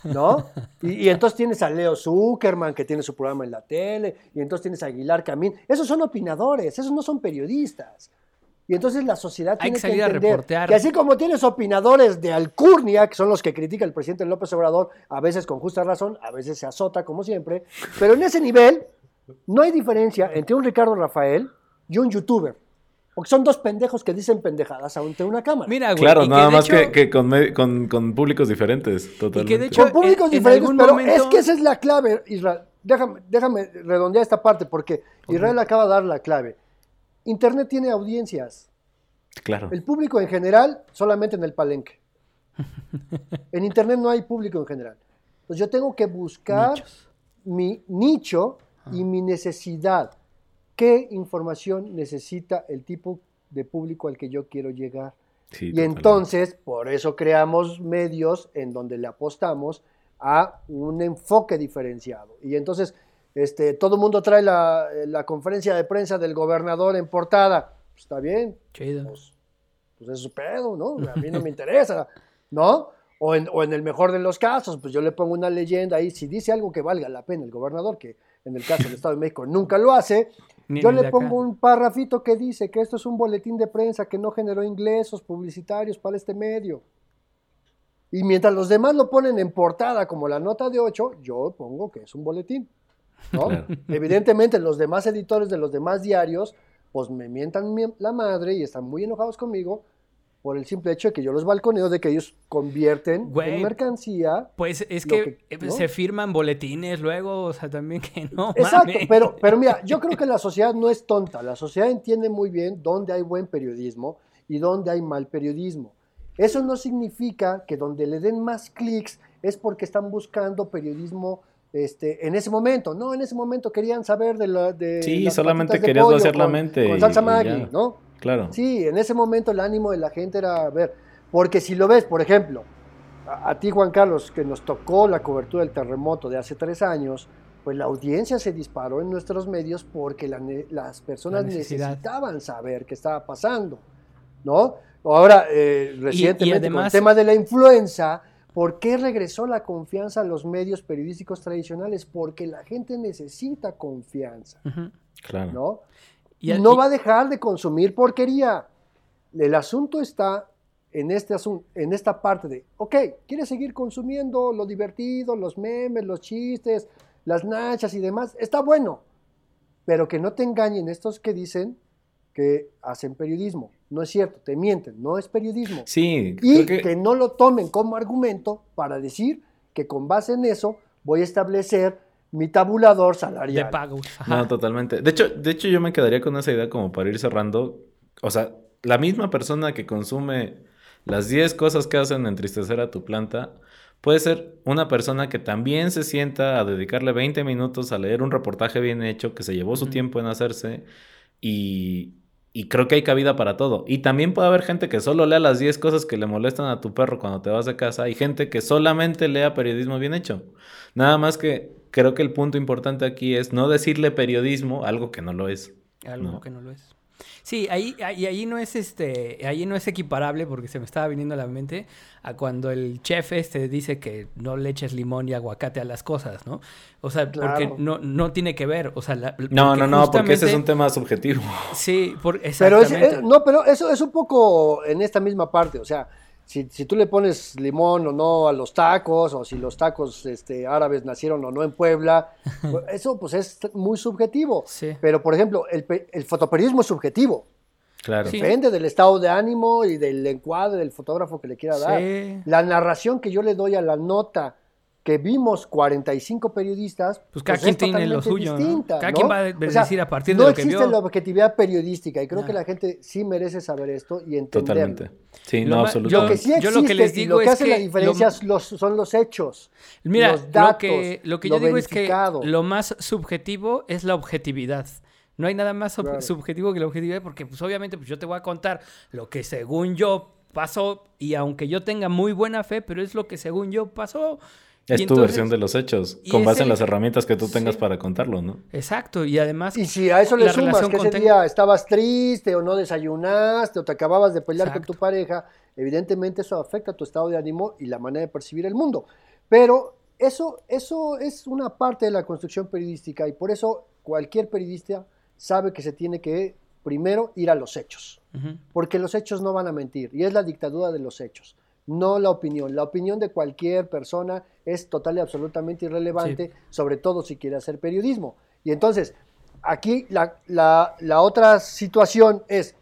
¿no? Y, entonces tienes a Leo Zuckerman, que tiene su programa en la tele, y entonces tienes a Aguilar Camín. Esos son opinadores, esos no son periodistas. Y entonces la sociedad tiene que, entender que así como tienes opinadores de alcurnia, que son los que critica el presidente López Obrador, a veces con justa razón, a veces se azota como siempre, pero en ese nivel no hay diferencia entre un Ricardo Rafael y un youtuber. Porque son dos pendejos que dicen pendejadas ante una cámara. Mira, güey, claro, nada más que, con, públicos diferentes, totalmente. Y que de hecho, con públicos diferentes, pero es que esa es la clave, Israel. Déjame, déjame redondear esta parte, porque Israel acaba de dar la clave. Internet tiene audiencias. Claro. El público en general, solamente en el palenque. en Internet no hay público en general. Entonces yo tengo que buscar mi nicho y mi necesidad qué información necesita el tipo de público al que yo quiero llegar. y entonces, por eso creamos medios en donde le apostamos a un enfoque diferenciado. Y entonces, este, todo el mundo trae la, conferencia de prensa del gobernador en portada. Pues, está bien. Chido. Pues, pues, es su pedo, ¿no? A mí no me interesa, ¿no? O en, o en el mejor de los casos, pues yo le pongo una leyenda ahí, si dice algo que valga la pena el gobernador, que en el caso del Estado de México nunca lo hace, Ni yo ni le pongo un párrafito que dice que esto es un boletín de prensa que no generó ingresos publicitarios para este medio. Y mientras los demás lo ponen en portada como la nota de 8, yo pongo que es un boletín. ¿no? Claro. Evidentemente los demás editores de los demás diarios pues me mientan mi- la madre y están muy enojados conmigo por el simple hecho de que yo los balconeo, de que ellos convierten Güey. en mercancía. Pues es que, que- eh, ¿no? se firman boletines luego, o sea, también que no. Exacto, mames. pero, pero mira, yo creo que la sociedad no es tonta, la sociedad entiende muy bien dónde hay buen periodismo y dónde hay mal periodismo. Eso no significa que donde le den más clics es porque están buscando periodismo este, en ese momento. No, en ese momento querían saber de la... De Sí, las solamente de querías pollo vaciar la con- mente Con salsa y Maggi. ¿no? Claro. Sí, en ese momento el ánimo de la gente era ver, porque si lo ves, por ejemplo, a, a ti Juan Carlos, que nos tocó la cobertura del terremoto de hace tres años, pues la audiencia se disparó en nuestros medios porque la las personas La necesitaban saber qué estaba pasando, ¿no? Ahora, eh, recientemente con el tema de la influenza, ¿por qué regresó la confianza a los medios periodísticos tradicionales? Porque la gente necesita confianza. Claro. ¿no? Y no y- va a dejar de consumir porquería. El asunto está en, este asun- en esta parte de, ok, ¿quieres seguir consumiendo lo divertido, los memes, los chistes, las nachas y demás? Está bueno, pero que no te engañen estos que dicen que hacen periodismo. No es cierto, te mienten, no es periodismo. Sí, Y que, no lo tomen como argumento para decir que con base en eso voy a establecer mi tabulador de salarial. pagos. ajá. No, totalmente. De hecho, de hecho, yo me quedaría con esa idea como para ir cerrando. O sea, la misma persona que consume las 10 cosas que hacen entristecer a tu planta, puede ser una persona que también se sienta a dedicarle 20 minutos a leer un reportaje bien hecho, que se llevó su tiempo en hacerse, y, y creo que hay cabida para todo. Y también puede haber gente que solo lea las 10 cosas que le molestan a tu perro cuando te vas de casa, y gente que solamente lea periodismo bien hecho. Nada más que creo que el punto importante aquí es no decirle periodismo algo que no lo es. Algo No. que no lo es. Sí, ahí, ahí, ahí no es este, ahí no es equiparable porque se me estaba viniendo a la mente a cuando el chef este dice que no le eches limón y aguacate a las cosas, ¿no? O sea, porque no, no tiene que ver, o sea, la- No, porque no, no, porque ese es un tema subjetivo. Sí, por, Pero es, exactamente. eh, no, pero eso es un poco en esta misma parte, o sea, si, si tú le pones limón o no a los tacos, o si los tacos este, árabes nacieron o no en Puebla, pues, eso pues es muy subjetivo. Sí. Pero, por ejemplo, el, el fotoperiodismo es subjetivo. Claro. Sí. Depende del estado de ánimo y del encuadre del fotógrafo que le quiera dar. Sí. La narración que yo le doy a la nota que vimos 45 periodistas, Pues cada es quien tiene lo suyo, ¿no? Cada ¿no? quien va a O sea, decir a partir de no lo que existe vio. la objetividad periodística y creo No. que la gente sí merece saber esto y entenderlo. Totalmente. Sí, Lo no, absolutamente. Lo que sí Yo existe lo que les digo lo que es hace la diferencia lo- los- son los hechos, Mira, los datos, lo que, lo que lo yo digo es que lo más subjetivo es la objetividad. No hay nada más sub- Claro. subjetivo que la objetividad porque pues obviamente pues yo te voy a contar lo que según yo pasó y aunque yo tenga muy buena fe, pero es lo que según yo pasó. Es Y tu entonces- versión de los hechos, con base en las herramientas que tú tengas Sí. para contarlo, ¿no? Exacto, y además Y si a eso le sumas que ese ten- día estabas triste o no desayunaste o te acababas de pelear Exacto. con tu pareja, evidentemente eso afecta tu estado de ánimo y la manera de percibir el mundo. Pero eso, eso es una parte de la construcción periodística y por eso cualquier periodista sabe que se tiene que primero ir a los hechos, porque los hechos no van a mentir y es la dictadura de los hechos. No la opinión. La opinión de cualquier persona es total y absolutamente irrelevante, sobre todo si quiere hacer periodismo. Y entonces, aquí la, la- la otra situación es,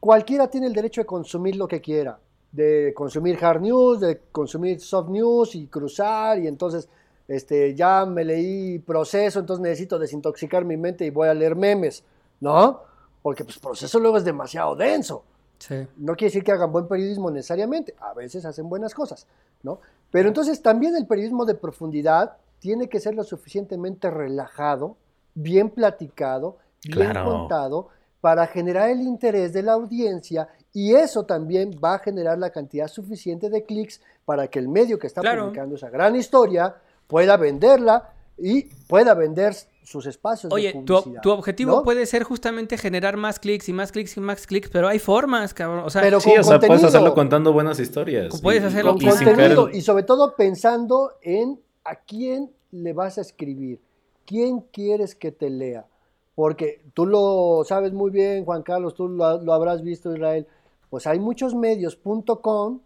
cualquiera tiene el derecho de consumir lo que quiera, de consumir hard news, de consumir soft news y cruzar, y entonces este, ya me leí proceso, entonces necesito desintoxicar mi mente y voy a leer memes, ¿no? Porque pues proceso luego es demasiado denso. Sí. No quiere decir que hagan buen periodismo necesariamente, a veces hacen buenas cosas, ¿no? Pero entonces también el periodismo de profundidad tiene que ser lo suficientemente relajado, bien platicado, bien Claro. contado, para generar el interés de la audiencia y eso también va a generar la cantidad suficiente de clics para que el medio que está Claro. publicando esa gran historia pueda venderla y pueda vender sus espacios Oye, de tu, publicidad. tu objetivo ¿no? puede ser justamente generar más clics y más clics y más clics, pero hay formas, cabrón. O sea, Pero Sí, con o sea, puedes hacerlo contando buenas historias. Puedes Y- hacerlo con y contenido en- y sobre todo pensando en a quién le vas a escribir, quién quieres que te lea, porque tú lo sabes muy bien, Juan Carlos, tú lo, lo habrás visto, Israel, pues hay muchos medios.com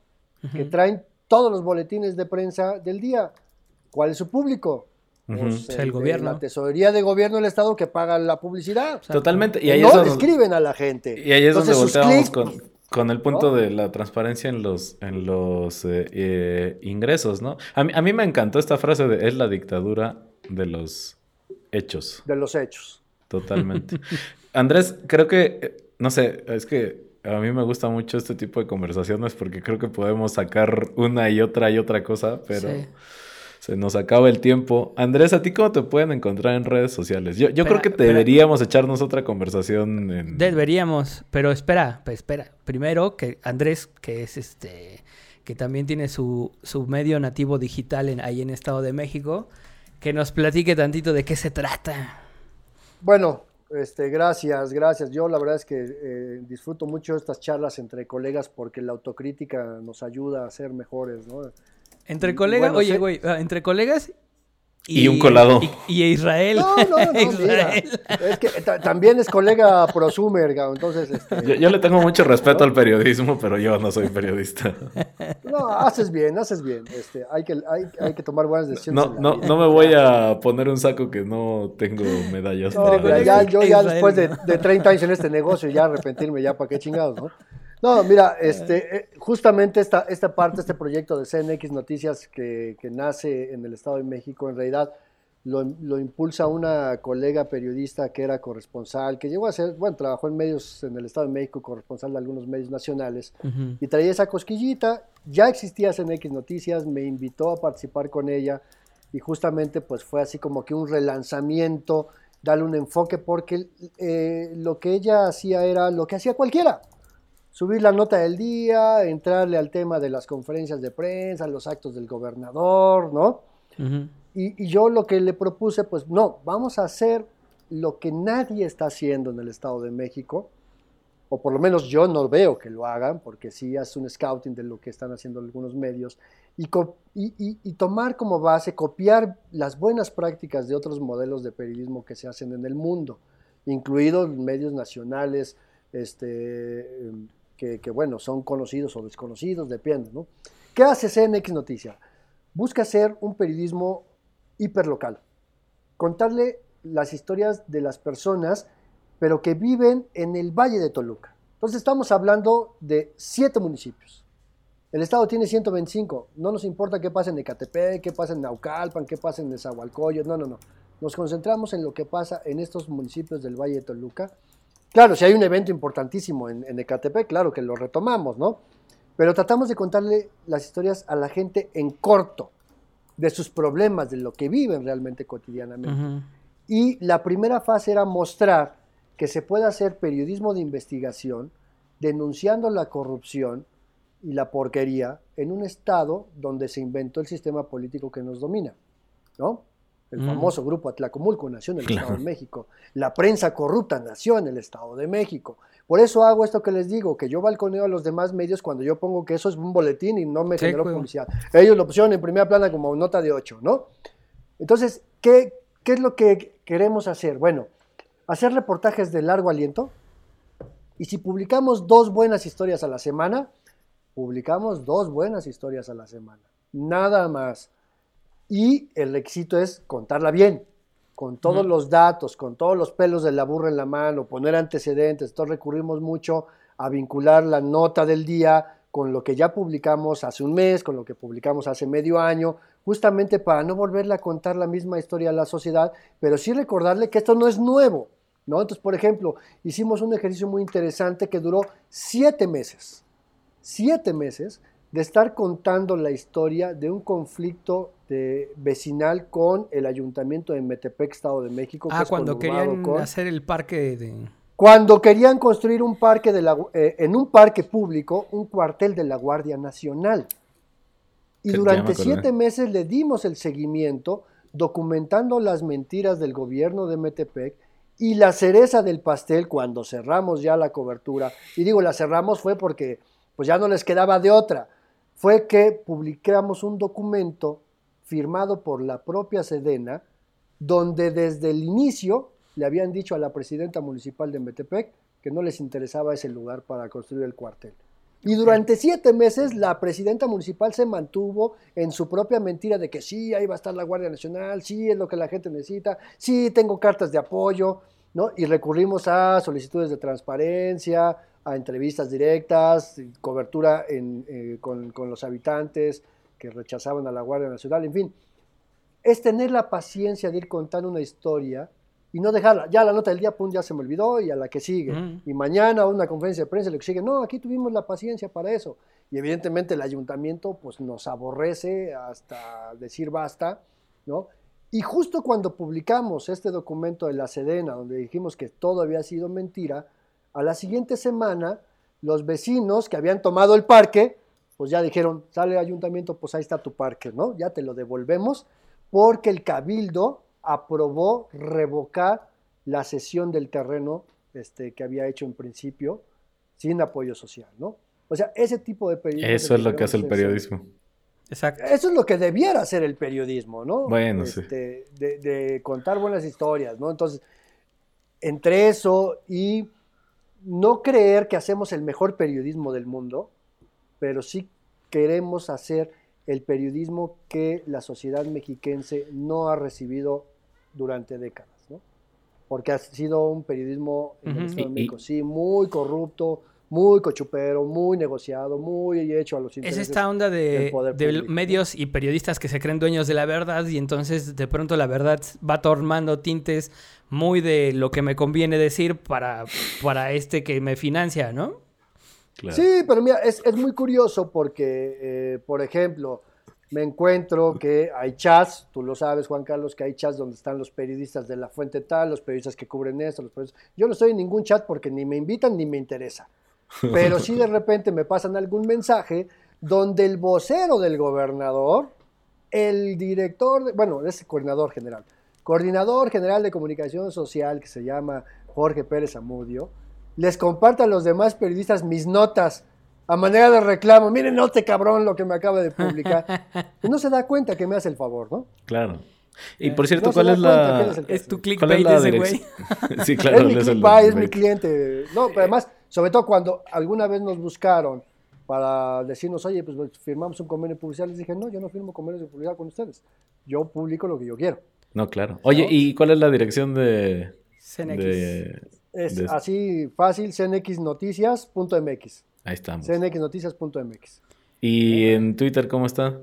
que traen todos los boletines de prensa del día. ¿Cuál es su público? Pues, El gobierno. La tesorería de gobierno del Estado que paga la publicidad. Totalmente. Y ahí no es donde, escriben a la gente. y ahí es donde Entonces, volteamos clics, con, con el punto ¿no? de la transparencia en los, en los eh, eh, ingresos, ¿no? A mí, a mí me encantó esta frase de es la dictadura de los hechos. de los hechos. Totalmente. Andrés, creo que, no sé, es que a mí me gusta mucho este tipo de conversaciones porque creo que podemos sacar una y otra y otra cosa, pero Sí. Se nos acaba el tiempo. Andrés, ¿a ti cómo te pueden encontrar en redes sociales? Yo, yo creo que espera. deberíamos echarnos otra conversación en... Deberíamos, pero espera, pues espera. Primero que Andrés, que es este, que también tiene su, su medio nativo digital en, ahí en Estado de México, que nos platique tantito de qué se trata. Bueno, este, gracias, gracias. Yo la verdad es que eh, disfruto mucho estas charlas entre colegas porque la autocrítica nos ayuda a ser mejores, ¿no? Entre colegas, bueno, oye, güey, ah, entre colegas Y un colado. Y, y Israel. No, no, no, mira. Israel. Es que ta- también es colega prosumer, entonces, este, Yo, yo le tengo mucho respeto al periodismo, pero yo no soy periodista. no, haces bien, haces bien. Este, hay que, hay, hay que tomar buenas decisiones. No, no, no me voy a poner un saco que no tengo medallas. No, mira, ya, yo ya Israel, después de, de 30 años en este negocio, ya arrepentirme, ya para qué chingados, ¿no? No, mira, este, eh, justamente esta, esta parte, este proyecto de CNX Noticias que, que nace en el Estado de México, en realidad lo, lo impulsa una colega periodista que era corresponsal, que llegó a ser, bueno, trabajó en medios en el Estado de México, corresponsal de algunos medios nacionales, y traía esa cosquillita. Ya existía CNX Noticias, me invitó a participar con ella y justamente pues fue así como que un relanzamiento, darle un enfoque porque eh, lo que ella hacía era lo que hacía cualquiera. Subir la nota del día, entrarle al tema de las conferencias de prensa, los actos del gobernador, ¿no? Y, y yo lo que le propuse, pues no, vamos a hacer lo que nadie está haciendo en el Estado de México, o por lo menos yo no veo que lo hagan, porque sí hace un scouting de lo que están haciendo algunos medios, y, co- y- y- y tomar como base, copiar las buenas prácticas de otros modelos de periodismo que se hacen en el mundo, incluidos medios nacionales, este, em, que, que, bueno, son conocidos o desconocidos, depende, ¿no? ¿Qué hace CNX Noticia? Busca hacer un periodismo hiperlocal, contarle las historias de las personas, pero que viven en el Valle de Toluca. Entonces estamos hablando de siete municipios. El estado tiene 125. No nos importa qué pasa en Ecatepec, qué pasa en Naucalpan, qué pasa en Nezahualcóyotl. No, no, no. Nos concentramos en lo que pasa en estos municipios del Valle de Toluca. Claro, si hay un evento importantísimo en, en Ecatepec, claro que lo retomamos, ¿no? Pero tratamos de contarle las historias a la gente en corto, de sus problemas, de lo que viven realmente cotidianamente. Y la primera fase era mostrar que se puede hacer periodismo de investigación denunciando la corrupción y la porquería en un estado donde se inventó el sistema político que nos domina, ¿no? El Mm. famoso grupo Atlacomulco nació en el Claro. Estado de México. La prensa corrupta nació en el Estado de México. Por eso hago esto que les digo, que yo balconeo a los demás medios cuando yo pongo que eso es un boletín y no me Sí, generó publicidad. Ellos lo pusieron en primera plana como nota de 8, ¿no? Entonces, ¿qué, ¿qué es lo que queremos hacer? Bueno, hacer reportajes de largo aliento. Y si publicamos dos buenas historias a la semana, publicamos dos buenas historias a la semana. Nada más. Y el éxito es contarla bien, con todos los datos, con todos los pelos de la burra en la mano, poner antecedentes. Entonces recurrimos mucho a vincular la nota del día con lo que ya publicamos hace un mes, con lo que publicamos hace medio año, justamente para no volverle a contar la misma historia a la sociedad, pero sí recordarle que esto no es nuevo, ¿no? Entonces, por ejemplo, hicimos un ejercicio muy interesante que duró siete meses, siete meses de estar contando la historia de un conflicto de- vecinal con el ayuntamiento de Metepec, Estado de México. que Ah, es cuando querían con- hacer el parque de... cuando querían construir un parque de la, eh, en un parque público, un cuartel de la Guardia Nacional. Y durante siete meses le dimos el seguimiento documentando las mentiras del gobierno de Metepec y la cereza del pastel cuando cerramos ya la cobertura, y digo la cerramos fue porque pues ya no les quedaba de otra, fue que publicamos un documento firmado por la propia Sedena, donde desde el inicio le habían dicho a la presidenta municipal de Metepec que no les interesaba ese lugar para construir el cuartel. Y durante siete meses la presidenta municipal se mantuvo en su propia mentira de que sí, ahí va a estar la Guardia Nacional, sí, es lo que la gente necesita, sí, tengo cartas de apoyo, ¿no? Y recurrimos a solicitudes de transparencia, a entrevistas directas, cobertura eh, con, con los habitantes que rechazaban a la Guardia Nacional, en fin. Es tener la paciencia de ir contando una historia y no dejarla. Ya la nota del día, pum, ya se me olvidó y a la que sigue. Y mañana una conferencia de prensa, lo que sigue. No, aquí tuvimos la paciencia para eso. Y evidentemente el ayuntamiento pues nos aborrece hasta decir basta, ¿no? Y justo cuando publicamos este documento de la Sedena, donde dijimos que todo había sido mentira, a la siguiente semana los vecinos que habían tomado el parque, pues ya dijeron, sale ayuntamiento, pues ahí está tu parque, ¿no? Ya te lo devolvemos, porque el cabildo aprobó revocar la cesión del terreno este, que había hecho en principio sin apoyo social, ¿no? O sea, ese tipo de periodismo. Eso es lo que hace el periodismo. Exacto. Eso es lo que debiera hacer el periodismo, ¿no? Bueno, sí. Este, de, de, contar buenas historias, ¿no? Entonces, entre eso y no creer que hacemos el mejor periodismo del mundo, pero sí queremos hacer el periodismo que la sociedad mexiquense no ha recibido durante décadas, ¿no? Porque ha sido un periodismo en el Estado de México, sí, muy corrupto, muy cochupero, muy negociado, muy hecho a los intereses. Es esta onda de, de medios y periodistas que se creen dueños de la verdad y entonces de pronto la verdad va tomando tintes muy de lo que me conviene decir para, para este que me financia, ¿no? Sí, pero mira, es, es muy curioso porque, eh, por ejemplo, me encuentro que hay chats, tú lo sabes, Juan Carlos, que hay chats donde están los periodistas de la fuente tal, los periodistas que cubren esto, los Yo no estoy en ningún chat porque ni me invitan ni me interesa. Pero sí de repente me pasan algún mensaje donde el vocero del gobernador, el director, bueno, es el coordinador general, coordinador general de comunicación social que se llama Jorge Pérez Amudio, les comparte a los demás periodistas mis notas a manera de reclamo. Miren, no te cabrón lo que me acaba de publicar. Y no se da cuenta que me hace el favor, ¿no? Claro. Y por cierto, ¿cuál, es la... es, tu clickbait ese güey. sí, claro. Es mi clickbait, es mi cliente. No, pero además, sobre todo cuando alguna vez nos buscaron para decirnos, oye, pues firmamos un convenio publicidad, les dije, no, yo no firmo convenios de publicidad con ustedes. Yo publico lo que yo quiero. No, claro. Oye, ¿y cuál es la dirección de... CNX. Es así fácil, cnxnoticias.mx. Ahí estamos. cnxnoticias.mx. ¿Y en Twitter cómo está?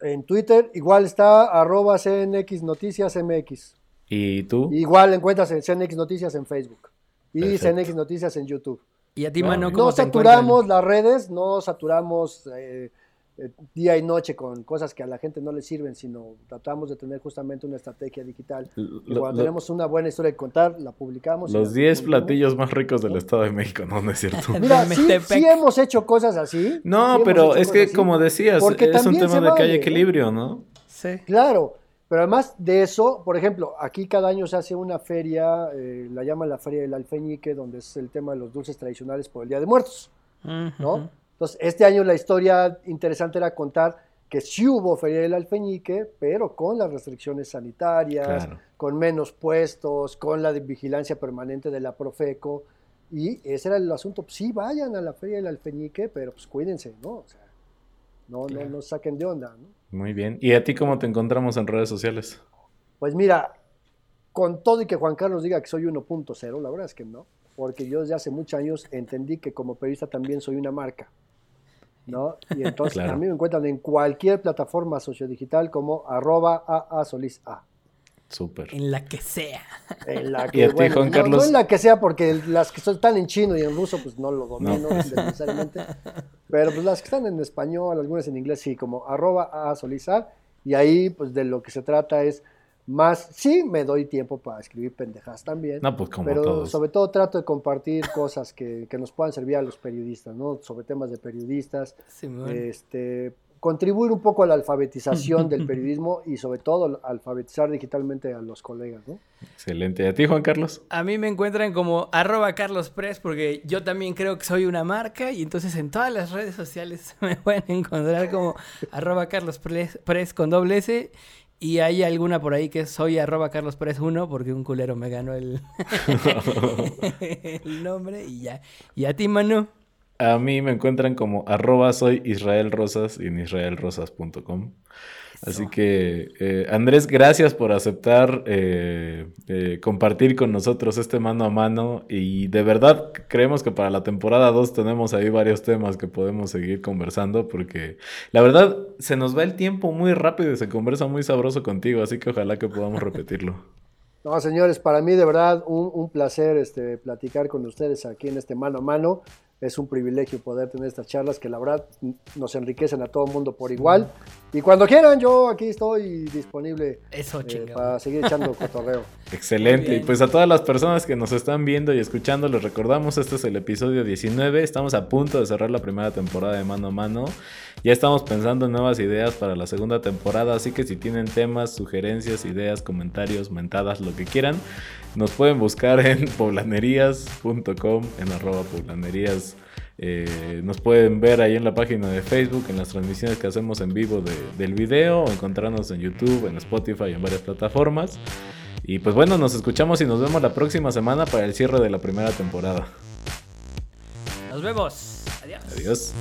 En Twitter igual está arroba cnxnoticiasmx. ¿Y tú? Igual encuentras en CNX Noticias en Facebook. Y CNX Noticias en YouTube. ¿Y a ti, mano, No saturamos las redes, no saturamos... Eh, eh, día y noche con cosas que a la gente no le sirven, sino tratamos de tener justamente una estrategia digital. Y cuando tenemos una buena historia que contar, la publicamos. Los 10 platillos más ricos del Estado de México, no, no es cierto. Mira, sí, hemos hecho cosas así. No, pero es que como decías, es un tema de que hay equilibrio, ¿no? Sí. Claro, pero además de eso, por ejemplo, aquí cada año se hace una feria, eh, la llaman la Feria del Alfeñique, donde es el tema de los dulces tradicionales por el Día de Muertos, ¿no? Entonces, este año la historia interesante era contar que sí hubo Feria del Alfeñique, pero con las restricciones sanitarias, con menos puestos, con la vigilancia permanente de la Profeco. Y ese era el asunto. Pues, sí, vayan a la Feria del Alfeñique, pero pues cuídense, ¿no? O sea, no, no, no saquen de onda, ¿no? Muy bien. ¿Y a ti cómo te encontramos en redes sociales? Pues mira, con todo y que Juan Carlos diga que soy 1.0, la verdad es que no, porque yo desde hace muchos años entendí que como periodista también soy una marca. ¿no? Y entonces a mí me encuentran en cualquier plataforma sociodigital como arroba a Solís A. Súper. En la que sea. En la que, Juan Carlos? No, en la que sea, porque las que están en chino y en ruso, pues no lo domino necesariamente. Pero pues las que están en español, algunas en inglés, sí, como arroba a Solís A. Y ahí, pues de lo que se trata es más, sí, me doy tiempo para escribir pendejas también. No, pues como pero sobre todo trato de compartir cosas que, nos puedan servir a los periodistas, ¿no? Sobre temas de periodistas. este, contribuir un poco a la alfabetización del periodismo y sobre todo alfabetizar digitalmente a los colegas, ¿no? Excelente. ¿Y a ti, Juan Carlos? A mí me encuentran como arroba Carlos Press porque yo también creo que soy una marca y entonces en todas las redes sociales me pueden encontrar como arroba Carlos Press con doble S y hay alguna por ahí que soy arroba Carlos Pérez 1 porque un culero me ganó el, el nombre y ya. ¿Y a ti, Manu? A mí me encuentran como arroba soy Israel Rosas en israelrosas.com. Así que, eh, Andrés, gracias por aceptar eh, eh, compartir con nosotros este mano a mano. Y de verdad creemos que para la temporada 2 tenemos ahí varios temas que podemos seguir conversando porque la verdad se nos va el tiempo muy rápido y se conversa muy sabroso contigo. Así que ojalá que podamos repetirlo. No, señores, para mí de verdad un, un placer este, platicar con ustedes aquí en este mano a mano es un privilegio poder tener estas charlas que la verdad nos enriquecen a todo el mundo por igual. Y cuando quieran, yo aquí estoy disponible Eso, eh, para seguir echando cotorreo. Excelente. Y pues a todas las personas que nos están viendo y escuchando, les recordamos, este es el episodio 19. Estamos a punto de cerrar la primera temporada de Mano a Mano. Ya estamos pensando en nuevas ideas para la segunda temporada, así que si tienen temas, sugerencias, ideas, comentarios, mentadas, lo que quieran, nos pueden buscar en poblanerías.com, en arroba poblanerías. Eh, nos pueden ver ahí en la página de Facebook, en las transmisiones que hacemos en vivo del video, o encontrarnos en YouTube, en Spotify, en varias plataformas. Y pues bueno, nos escuchamos y nos vemos la próxima semana para el cierre de la primera temporada. Nos vemos. Adiós. Adiós.